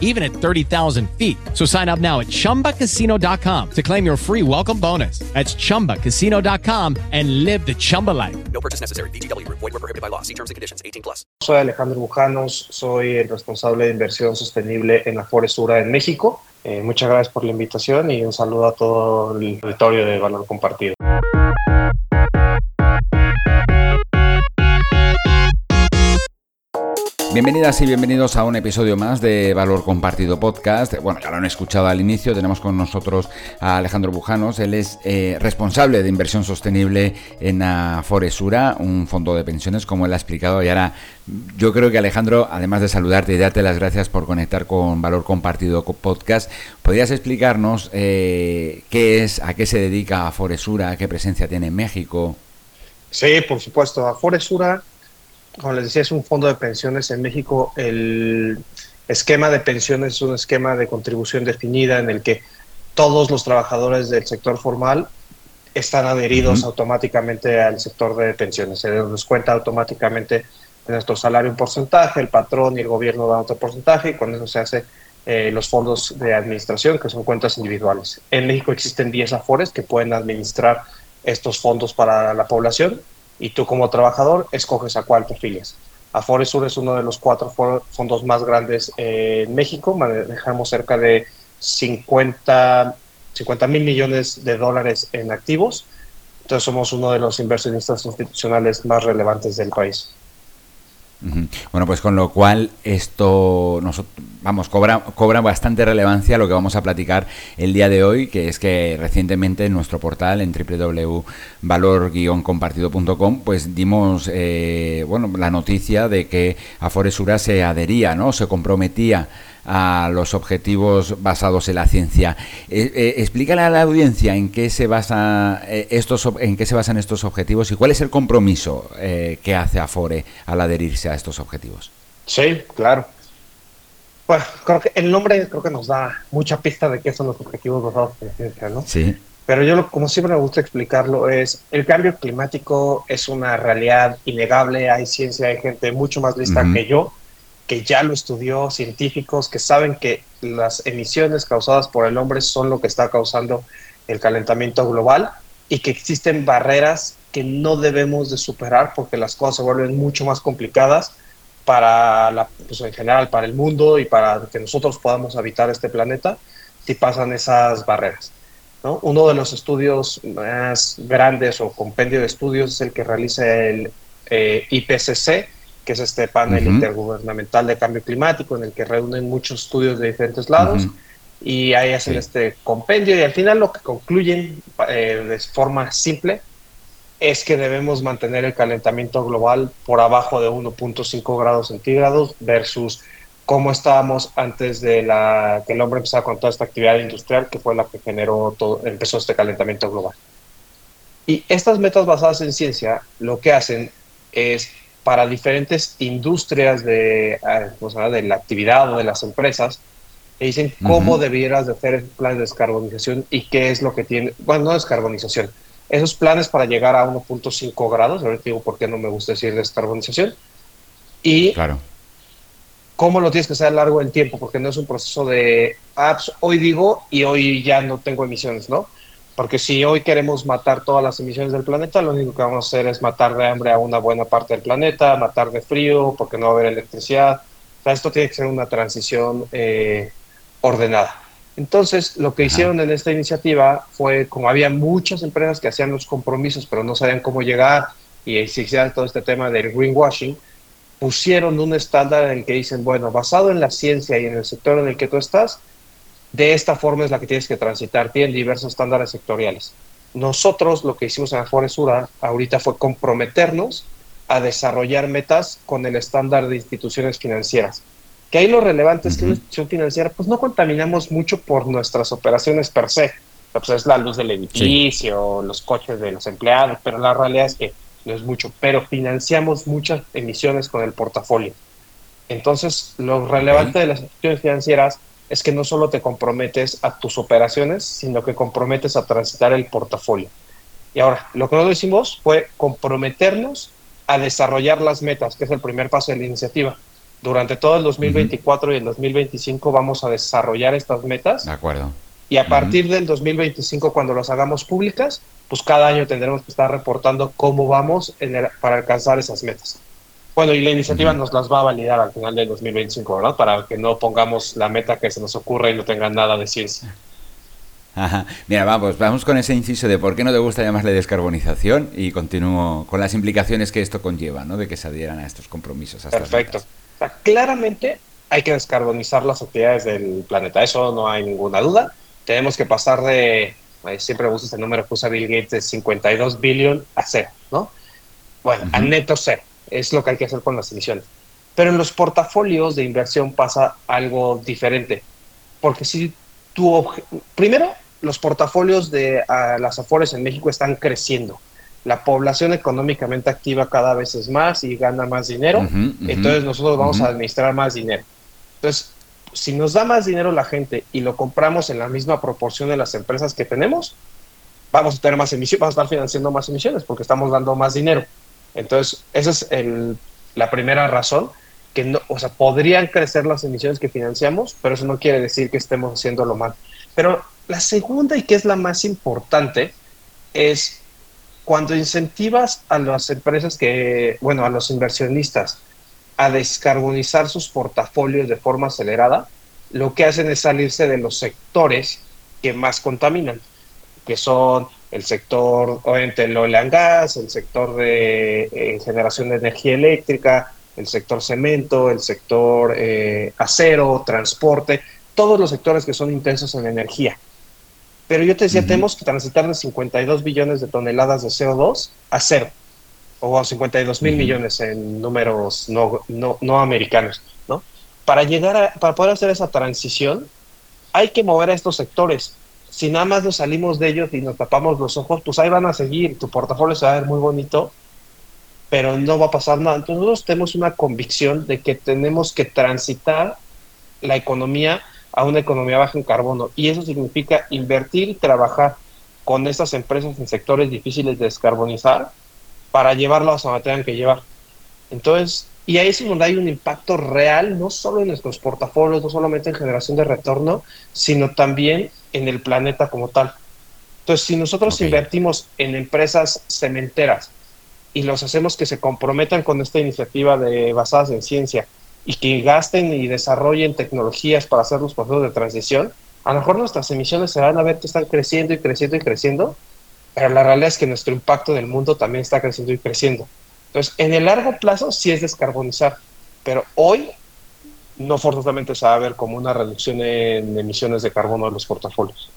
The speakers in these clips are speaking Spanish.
even at 30,000 feet. So sign up now at chumbacasino.com to claim your free welcome bonus. That's chumbacasino.com and live the Chumba life. No purchase necessary. BGW. Void were prohibited by law. See terms and conditions. 18 plus. Soy Alejandro Bujanos, soy el responsable de inversión sostenible en la Foresura en México. Eh, muchas gracias por la invitación y un saludo a todo el auditorio de Valor Compartido. Bienvenidas y bienvenidos a un episodio más de Valor Compartido Podcast. Bueno, ya lo han escuchado al inicio, tenemos con nosotros a Alejandro Bujanos, él es eh, responsable de inversión sostenible en Foresura, un fondo de pensiones, como él ha explicado. Y ahora yo creo que Alejandro, además de saludarte y darte las gracias por conectar con Valor Compartido Podcast, ¿podrías explicarnos eh, qué es, a qué se dedica Foresura, qué presencia tiene en México? Sí, por supuesto. Foresura como les decía, es un fondo de pensiones. En México el esquema de pensiones es un esquema de contribución definida en el que todos los trabajadores del sector formal están adheridos automáticamente al sector de pensiones. Se les descuenta automáticamente de nuestro salario un porcentaje, el patrón y el gobierno dan otro porcentaje y con eso se hace eh, los fondos de administración, que son cuentas individuales. En México existen 10 afores que pueden administrar estos fondos para la población y tú como trabajador escoges a cuál te afilias. Sur es uno de los cuatro fondos más grandes en México, manejamos cerca de 50 mil millones de dólares en activos, entonces somos uno de los inversionistas institucionales más relevantes del país. Bueno, pues con lo cual esto nos, vamos cobra cobra bastante relevancia lo que vamos a platicar el día de hoy, que es que recientemente en nuestro portal en www.valor-compartido.com pues dimos eh, bueno la noticia de que Aforesura se adhería, ¿no? Se comprometía a los objetivos basados en la ciencia. Eh, eh, explícale a la audiencia en qué se basa eh, estos en qué se basan estos objetivos y cuál es el compromiso que hace Afore al adherirse a estos objetivos. Sí, claro. Bueno, creo que el nombre creo que nos da mucha pista de qué son los objetivos basados en la ciencia, ¿no? Sí. Pero yo, como siempre me gusta explicarlo, es el cambio climático es una realidad innegable. Hay ciencia, hay gente mucho más lista que yo que ya lo estudió, científicos que saben que las emisiones causadas por el hombre son lo que está causando el calentamiento global y que existen barreras que no debemos de superar porque las cosas se vuelven mucho más complicadas para la, pues en general para el mundo y para que nosotros podamos habitar este planeta si pasan esas barreras. ¿no? Uno de los estudios más grandes o compendio de estudios es el que realiza el eh, IPCC, que es este panel intergubernamental de cambio climático en el que reúnen muchos estudios de diferentes lados y ahí hacen este compendio y al final lo que concluyen eh, de forma simple es que debemos mantener el calentamiento global por abajo de 1.5 grados centígrados versus cómo estábamos antes de la que el hombre empezara con toda esta actividad industrial que fue la que generó todo, empezó este calentamiento global. Y estas metas basadas en ciencia lo que hacen es para diferentes industrias de, ah, de la actividad o de las empresas, te dicen cómo debieras de hacer el plan de descarbonización y qué es lo que tiene, bueno, no descarbonización, esos planes para llegar a 1.5 grados, ahorita digo por qué no me gusta decir descarbonización, y claro. cómo lo tienes que hacer a lo largo del tiempo, porque no es un proceso de, apps, ah, pues, hoy digo y hoy ya no tengo emisiones, ¿no? Porque si hoy queremos matar todas las emisiones del planeta, lo único que vamos a hacer es matar de hambre a una buena parte del planeta, matar de frío, porque no va a haber electricidad. O sea, esto tiene que ser una transición eh, ordenada. Entonces, lo que hicieron en esta iniciativa fue, como había muchas empresas que hacían los compromisos, pero no sabían cómo llegar, y existía todo este tema del greenwashing, pusieron un estándar en el que dicen, bueno, basado en la ciencia y en el sector en el que tú estás, de esta forma es la que tienes que transitar. Tienen diversos estándares sectoriales. Nosotros lo que hicimos en la Foresura ahorita fue comprometernos a desarrollar metas con el estándar de instituciones financieras. Que ahí lo relevante es que una institución financiera, pues no contaminamos mucho por nuestras operaciones per se. Pues es la luz del edificio, los coches de los empleados, pero la realidad es que no es mucho, pero financiamos muchas emisiones con el portafolio. Entonces, lo relevante de las instituciones financieras es que no solo te comprometes a tus operaciones, sino que comprometes a transitar el portafolio. Y ahora, lo que nosotros hicimos fue comprometernos a desarrollar las metas, que es el primer paso de la iniciativa. Durante todo el 2024 y el 2025 vamos a desarrollar estas metas. De acuerdo. Y a partir del 2025, cuando las hagamos públicas, pues cada año tendremos que estar reportando cómo vamos para alcanzar esas metas. Bueno, y la iniciativa nos las va a validar al final del 2025, ¿verdad? Para que no pongamos la meta que se nos ocurra y no tenga nada de ciencia. Ajá. Mira, vamos, vamos con ese inciso de por qué no te gusta llamarle descarbonización y continúo con las implicaciones que esto conlleva, ¿no? De que se adhieran a estos compromisos. Perfecto. Claramente hay que descarbonizar las actividades del planeta, eso no hay ninguna duda. Tenemos que pasar de, siempre gusta este número que usa Bill Gates, de 52 billion a cero, ¿no? Bueno, a neto cero es lo que hay que hacer con las emisiones. Pero en los portafolios de inversión pasa algo diferente, porque si tu primero los portafolios de las Afores en México están creciendo. La población económicamente activa cada vez es más y gana más dinero, entonces nosotros vamos a administrar más dinero. Entonces, si nos da más dinero la gente y lo compramos en la misma proporción de las empresas que tenemos, vamos a tener más emisiones, vamos a estar financiando más emisiones porque estamos dando más dinero. Entonces, esa es el, la primera razón, que no, o sea, podrían crecer las emisiones que financiamos, pero eso no quiere decir que estemos haciendo lo mal. Pero la segunda y que es la más importante es cuando incentivas a las empresas que, bueno, a los inversionistas a descarbonizar sus portafolios de forma acelerada, lo que hacen es salirse de los sectores que más contaminan, que son el sector, obviamente, el oil and gas, el sector de eh, generación de energía eléctrica, el sector cemento, el sector eh, acero, transporte, todos los sectores que son intensos en energía. Pero yo te decía, tenemos que transitar de 52 billones de toneladas de CO2 a cero, o a 52 mil millones en números no, no, no americanos, ¿no? Para llegar a, para poder hacer esa transición, hay que mover a estos sectores si nada más nos salimos de ellos y nos tapamos los ojos, pues ahí van a seguir, tu portafolio se va a ver muy bonito, pero no va a pasar nada. Entonces nosotros tenemos una convicción de que tenemos que transitar la economía a una economía baja en carbono y eso significa invertir y trabajar con estas empresas en sectores difíciles de descarbonizar para llevarlas a donde tengan que llevar. Entonces, y ahí es donde hay un impacto real, no solo en nuestros portafolios, no solamente en generación de retorno, sino también en el planeta como tal. Entonces, si nosotros invertimos en empresas cementeras y los hacemos que se comprometan con esta iniciativa de basadas en ciencia y que gasten y desarrollen tecnologías para hacer los procesos de transición, a lo mejor nuestras emisiones se van a ver que están creciendo y creciendo y creciendo, pero la realidad es que nuestro impacto del mundo también está creciendo y creciendo. Entonces, en el largo plazo sí es descarbonizar, pero hoy no forzosamente se va a ver como una reducción en emisiones de carbono de los portafolios.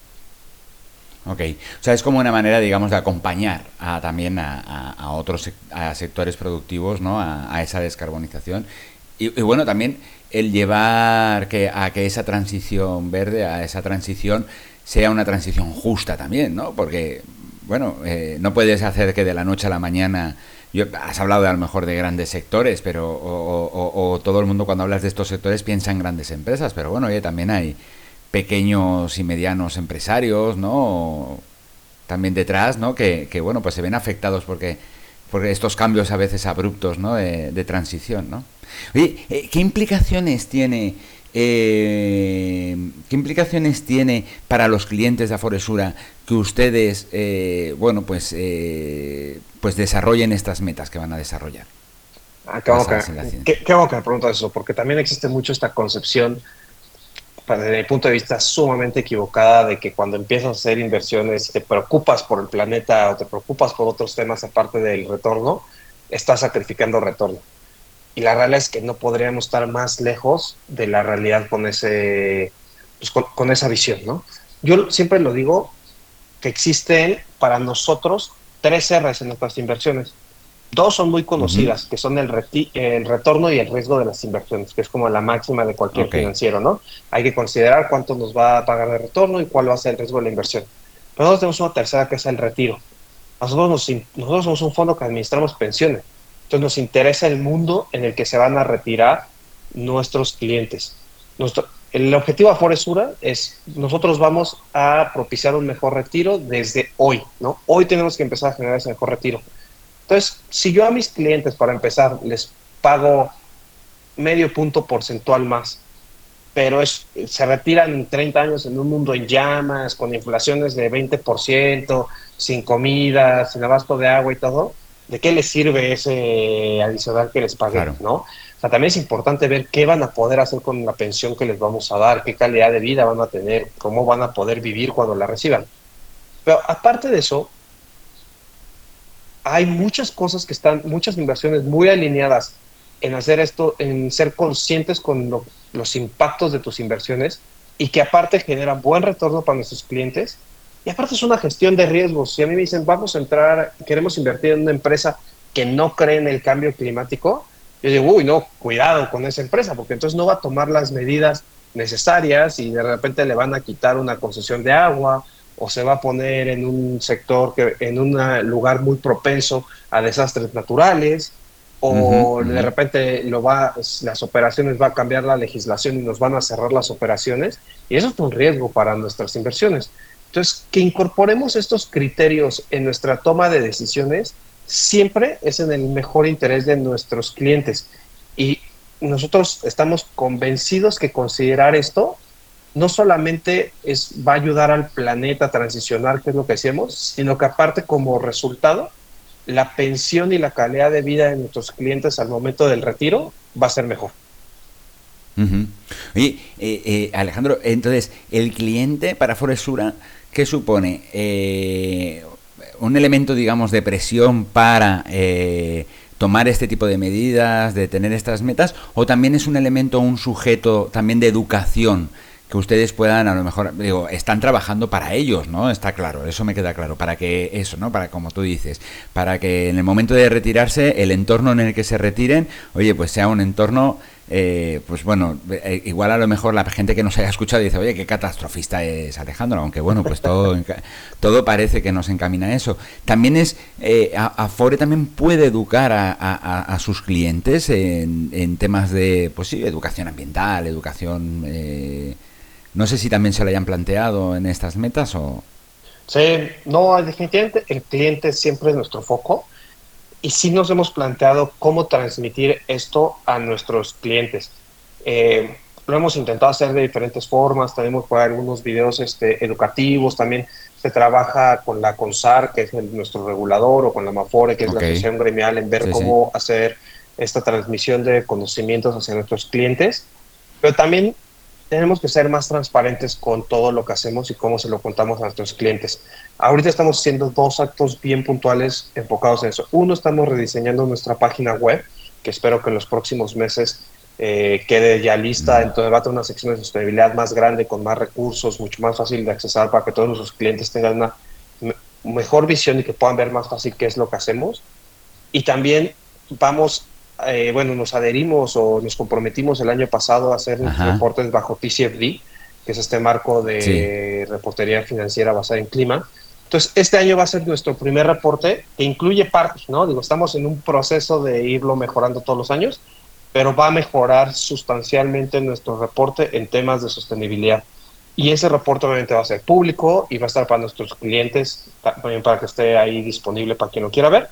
Ok, o sea, es como una manera, digamos, de acompañar a, también a, otros a sectores productivos, ¿no? A, esa descarbonización. Y, bueno, también el llevar que, a que esa transición verde, a esa transición, sea una transición justa también, ¿no? Porque, bueno, eh, no puedes hacer que de la noche a la mañana has hablado de, a lo mejor de grandes sectores, pero o, todo el mundo cuando hablas de estos sectores piensa en grandes empresas, pero bueno, oye, también hay pequeños y medianos empresarios, ¿no? También detrás, ¿no? Que, bueno, pues se ven afectados porque, porque estos cambios a veces abruptos, ¿no? De, transición, ¿no? Oye, eh, ¿qué implicaciones tiene eh, ¿Qué implicaciones tiene para los clientes de Aforesura que ustedes, eh, bueno, pues, eh, pues desarrollen estas metas que van a desarrollar? Ah, qué, bueno que, me preguntas eso, porque también existe mucho esta concepción, desde mi punto de vista, sumamente equivocada de que cuando empiezas a hacer inversiones te preocupas por el planeta o te preocupas por otros temas aparte del retorno, estás sacrificando retorno y la realidad es que no podríamos estar más lejos de la realidad con ese pues, con, esa visión, ¿no? Yo siempre lo digo que existen para nosotros tres R's en nuestras inversiones. Dos son muy conocidas, que son el, el retorno y el riesgo de las inversiones, que es como la máxima de cualquier financiero, ¿no? Hay que considerar cuánto nos va a pagar de retorno y cuál va a ser el riesgo de la inversión. Pero nosotros tenemos una tercera que es el retiro. nosotros, nos, nosotros somos un fondo que administramos pensiones. Entonces nos interesa el mundo en el que se van a retirar nuestros clientes. Nuestro, el objetivo de Foresura es, nosotros vamos a propiciar un mejor retiro desde hoy, ¿no? Hoy tenemos que empezar a generar ese mejor retiro. Entonces, si yo a mis clientes, para empezar, les pago medio punto porcentual más, pero es, se retiran en 30 años en un mundo en llamas, con inflaciones de 20%, sin comida, sin abasto de agua y todo, ¿de qué les sirve ese adicional que les pagué, no? O sea, también es importante ver qué van a poder hacer con la pensión que les vamos a dar, qué calidad de vida van a tener, cómo van a poder vivir cuando la reciban. Pero aparte de eso, hay muchas cosas que están, muchas inversiones muy alineadas en hacer esto, en ser conscientes con los impactos de tus inversiones y que aparte generan buen retorno para nuestros clientes. Y aparte es una gestión de riesgos. Si a mí me dicen, vamos a entrar, queremos invertir en una empresa que no cree en el cambio climático, yo digo, uy, no, cuidado con esa empresa, porque entonces no va a tomar las medidas necesarias y de repente le van a quitar una concesión de agua o se va a poner en un sector que en un lugar muy propenso a desastres naturales o de repente lo va las operaciones va a cambiar la legislación y nos van a cerrar las operaciones y eso es un riesgo para nuestras inversiones. Entonces, que incorporemos estos criterios en nuestra toma de decisiones siempre es en el mejor interés de nuestros clientes. Y nosotros estamos convencidos que considerar esto no solamente es, va a ayudar al planeta a transicionar, que es lo que hacemos, sino que aparte como resultado, la pensión y la calidad de vida de nuestros clientes al momento del retiro va a ser mejor. Eh, eh, Alejandro, entonces, el cliente para Foresura, ¿qué supone? Eh, un elemento, digamos, de presión para tomar este tipo de medidas, de tener estas metas, o también es un elemento, un sujeto también de educación que ustedes puedan, a lo mejor, digo, están trabajando para ellos, ¿no? Está claro, eso me queda claro, para que eso, ¿no? Para, como tú dices, para que en el momento de retirarse, el entorno en el que se retiren, oye, pues sea un entorno eh, pues bueno, eh, igual a lo mejor la gente que nos haya escuchado dice, oye, qué catastrofista es Alejandro, aunque bueno, pues todo, todo parece que nos encamina a eso. También es, eh, Afore también puede educar a, sus clientes en, temas de, pues sí, educación ambiental, educación... No sé si también se lo hayan planteado en estas metas o... Sí, no, definitivamente el cliente siempre es nuestro foco. Y sí nos hemos planteado cómo transmitir esto a nuestros clientes. Eh, lo hemos intentado hacer de diferentes formas, tenemos por algunos videos este, educativos, también se trabaja con la CONSAR, que es nuestro regulador, o con la MAFORE, que es la Asociación Gremial, en ver cómo hacer esta transmisión de conocimientos hacia nuestros clientes. Pero también tenemos que ser más transparentes con todo lo que hacemos y cómo se lo contamos a nuestros clientes. Ahorita estamos haciendo dos actos bien puntuales enfocados en eso. Uno, estamos rediseñando nuestra página web, que espero que en los próximos meses eh, quede ya lista. Entonces va a tener una sección de sostenibilidad más grande, con más recursos, mucho más fácil de accesar para que todos nuestros clientes tengan una mejor visión y que puedan ver más fácil qué es lo que hacemos. Y también vamos eh, bueno, nos adherimos o nos comprometimos el año pasado a hacer reportes bajo TCFD, que es este marco de reportería financiera basada en clima. Entonces, este año va a ser nuestro primer reporte que incluye partes, ¿no? Digo, estamos en un proceso de irlo mejorando todos los años, pero va a mejorar sustancialmente nuestro reporte en temas de sostenibilidad. Y ese reporte obviamente va a ser público y va a estar para nuestros clientes, también para que esté ahí disponible para quien lo quiera ver.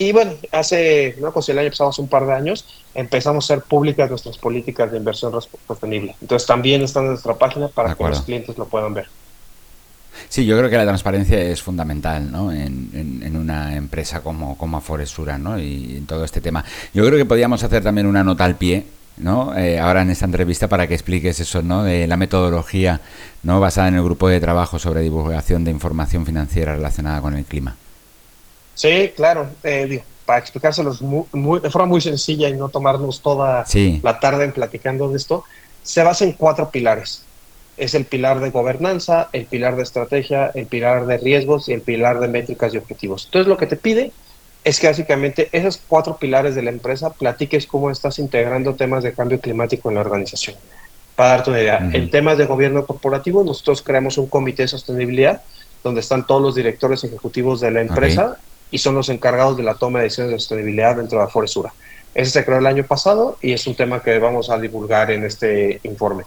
Y bueno, hace, no, pues el año pasado, hace un par de años, empezamos a ser públicas nuestras políticas de inversión sostenible. Entonces también está en nuestra página para que los clientes lo puedan ver. Sí, yo creo que la transparencia es fundamental ¿no? en, en, una empresa como, como Aforesura ¿no? y en todo este tema. Yo creo que podríamos hacer también una nota al pie ¿no? Eh, ahora en esta entrevista para que expliques eso, ¿no? De la metodología, ¿no? Basada en el grupo de trabajo sobre divulgación de información financiera relacionada con el clima. Sí, claro. Eh, para explicárselos de forma muy sencilla y no tomarnos toda la tarde en platicando de esto, se basa en cuatro pilares. Es el pilar de gobernanza, el pilar de estrategia, el pilar de riesgos y el pilar de métricas y objetivos. Entonces lo que te pide es que básicamente esos cuatro pilares de la empresa platiques cómo estás integrando temas de cambio climático en la organización. Para darte una idea, en temas de gobierno corporativo, nosotros creamos un comité de sostenibilidad donde están todos los directores ejecutivos de la empresa y son los encargados de la toma de decisiones de sostenibilidad dentro de la Foresura. Ese se creó el año pasado y es un tema que vamos a divulgar en este informe.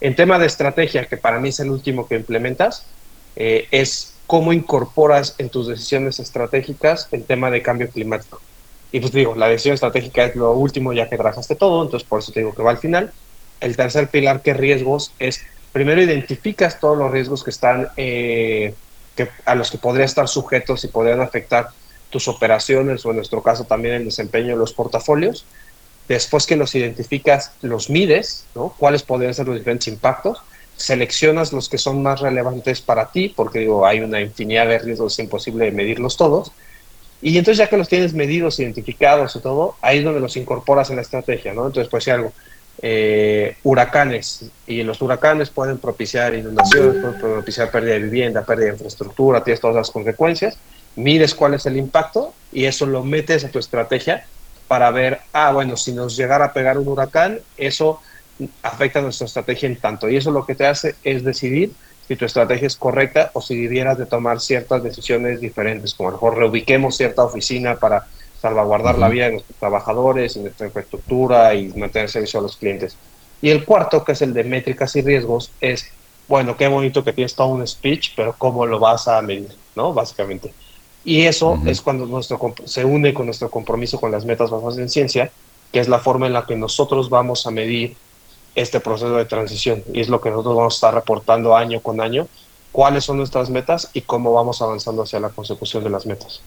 En tema de estrategia, que para mí es el último que implementas, eh, es cómo incorporas en tus decisiones estratégicas el tema de cambio climático. Y pues digo, la decisión estratégica es lo último ya que trabajaste todo, entonces por eso te digo que va al final. El tercer pilar, que riesgos, es primero identificas todos los riesgos que están, eh, que, a los que podrían estar sujetos y podrían afectar tus operaciones o en nuestro caso también el desempeño de los portafolios. Después que los identificas, los mides, ¿no? ¿Cuáles podrían ser los diferentes impactos? Seleccionas los que son más relevantes para ti, porque digo, hay una infinidad de riesgos, es imposible medirlos todos. Y entonces ya que los tienes medidos, identificados y todo, ahí es donde los incorporas en la estrategia, ¿no? Entonces, pues si algo, eh, huracanes, y los huracanes pueden propiciar inundaciones, pueden propiciar pérdida de vivienda, pérdida de infraestructura, tienes todas las consecuencias, mides cuál es el impacto y eso lo metes a tu estrategia para ver, ah, bueno, si nos llegara a pegar un huracán, eso afecta a nuestra estrategia en tanto. Y eso lo que te hace es decidir si tu estrategia es correcta o si debieras de tomar ciertas decisiones diferentes, como a lo mejor reubiquemos cierta oficina para salvaguardar la vida de nuestros trabajadores y nuestra infraestructura y mantener servicio a los clientes. Y el cuarto, que es el de métricas y riesgos, es, bueno, qué bonito que tienes todo un speech, pero ¿cómo lo vas a medir? ¿No? Básicamente. Y eso es cuando nuestro, se une con nuestro compromiso con las metas basadas en ciencia, que es la forma en la que nosotros vamos a medir este proceso de transición. Y es lo que nosotros vamos a estar reportando año con año, cuáles son nuestras metas y cómo vamos avanzando hacia la consecución de las metas.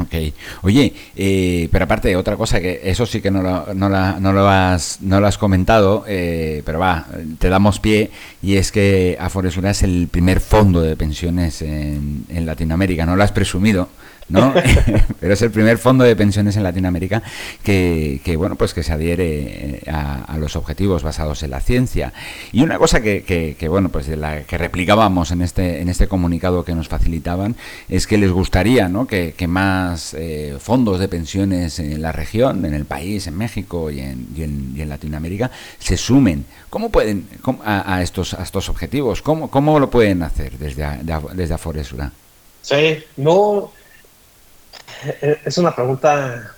Ok. Oye, eh, pero aparte, otra cosa que eso sí que no lo, no no lo, has, no lo has comentado, eh, pero va, te damos pie, y es que Aforesura es el primer fondo de pensiones en, en Latinoamérica. No lo has presumido, Pero es el primer fondo de pensiones en Latinoamérica que, bueno, pues que se adhiere eh, a, los objetivos basados en la ciencia. Y una cosa que, bueno, pues de la que replicábamos en este, en este comunicado que nos facilitaban es que les gustaría, ¿no? Que, más eh, fondos de pensiones en la región, en el país, en México y en, y en, Latinoamérica se sumen. ¿Cómo pueden a, estos, a estos objetivos? ¿Cómo, ¿Cómo lo pueden hacer desde, desde Aforesura? Sí, no es una pregunta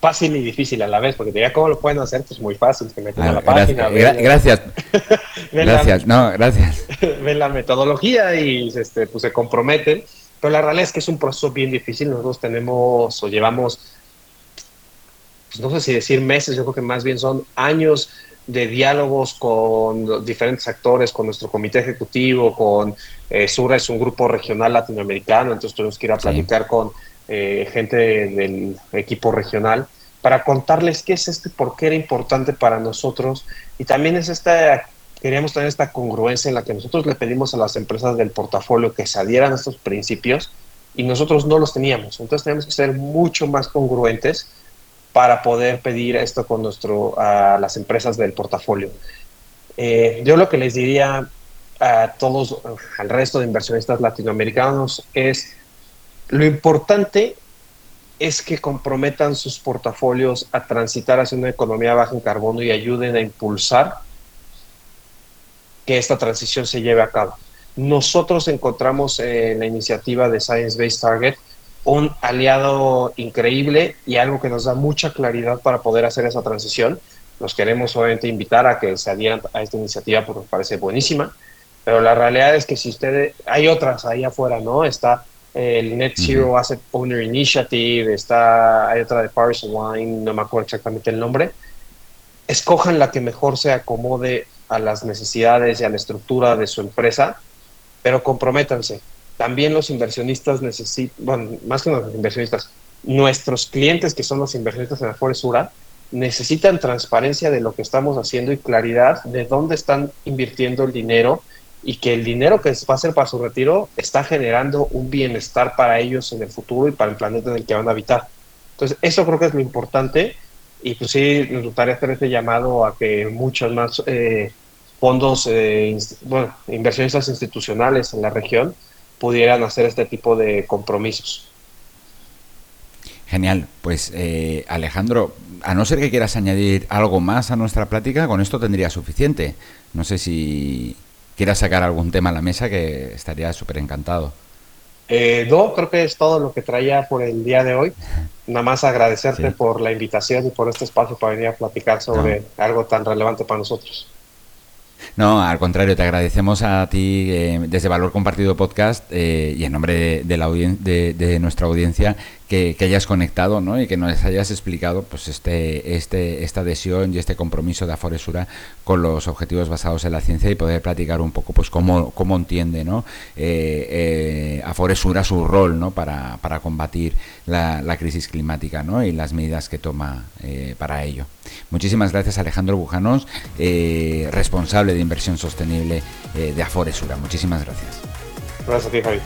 fácil y difícil a la vez, porque diría, ¿cómo lo pueden hacer? Pues muy fácil, que meten a la página. gracias. gracias, no, gracias. Ven la metodología y este, pues, se comprometen, pero la realidad es que es un proceso bien difícil. Nosotros tenemos o llevamos, pues, no sé si decir meses, yo creo que más bien son años de diálogos con diferentes actores, con nuestro comité ejecutivo, con eh, Sura es un grupo regional latinoamericano, entonces tenemos que ir a platicar con eh, gente del equipo regional, para contarles qué es esto y por qué era importante para nosotros. Y también es esta, queríamos tener esta congruencia en la que nosotros le pedimos a las empresas del portafolio que se adhieran a estos principios y nosotros no los teníamos. Entonces tenemos que ser mucho más congruentes para poder pedir esto con nuestro, a las empresas del portafolio. Eh, yo lo que les diría a todos, al resto de inversionistas latinoamericanos es lo importante es que comprometan sus portafolios a transitar hacia una economía baja en carbono y ayuden a impulsar que esta transición se lleve a cabo. Nosotros encontramos en la iniciativa de Science Based Target un aliado increíble y algo que nos da mucha claridad para poder hacer esa transición. Nos queremos obviamente invitar a que se adhieran a esta iniciativa porque nos parece buenísima, pero la realidad es que si ustedes, hay otras ahí afuera, ¿no? Está el Net Zero Asset Owner Initiative, está, hay otra de Paris Wine, no me acuerdo exactamente el nombre. Escojan la que mejor se acomode a las necesidades y a la estructura de su empresa, pero comprométanse. También los inversionistas necesitan, bueno, más que los inversionistas, nuestros clientes que son los inversionistas en la Foresura, necesitan transparencia de lo que estamos haciendo y claridad de dónde están invirtiendo el dinero y que el dinero que va a ser para su retiro está generando un bienestar para ellos en el futuro y para el planeta en el que van a habitar. Entonces, eso creo que es lo importante y pues sí, nos gustaría hacer este llamado a que muchos más eh, fondos, eh, bueno, inversionistas institucionales en la región pudieran hacer este tipo de compromisos. Genial, pues eh, Alejandro, a no ser que quieras añadir algo más a nuestra plática, con esto tendría suficiente. No sé si quieras sacar algún tema a la mesa que estaría súper encantado. Eh, no, creo que es todo lo que traía por el día de hoy. Nada más agradecerte por la invitación y por este espacio para venir a platicar sobre algo tan relevante para nosotros. No, al contrario, te agradecemos a ti eh, desde Valor Compartido Podcast eh, y en nombre de, la de, nuestra audiencia que, hayas conectado ¿no? y que nos hayas explicado pues este, este, esta adhesión y este compromiso de Aforesura con los objetivos basados en la ciencia y poder platicar un poco pues cómo, cómo entiende ¿no? Eh, Aforesura su rol ¿no? para, para combatir la, la, crisis climática ¿no? y las medidas que toma para ello. Muchísimas gracias Alejandro Bujanos, responsable de inversión sostenible eh, de Aforesura. Muchísimas gracias. Gracias a ti, Javi.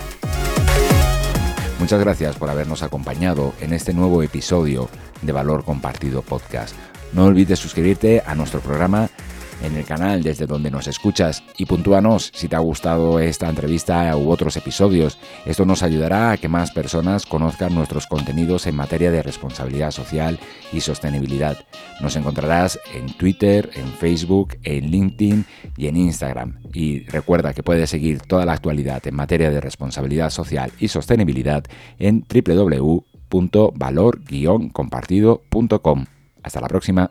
Muchas gracias por habernos acompañado en este nuevo episodio de Valor Compartido Podcast. No olvides suscribirte a nuestro programa en el canal desde donde nos escuchas y puntúanos si te ha gustado esta entrevista u otros episodios. Esto nos ayudará a que más personas conozcan nuestros contenidos en materia de responsabilidad social y sostenibilidad. Nos encontrarás en Twitter, en Facebook, en LinkedIn y en Instagram. Y recuerda que puedes seguir toda la actualidad en materia de responsabilidad social y sostenibilidad en www.valor-compartido.com. Hasta la próxima.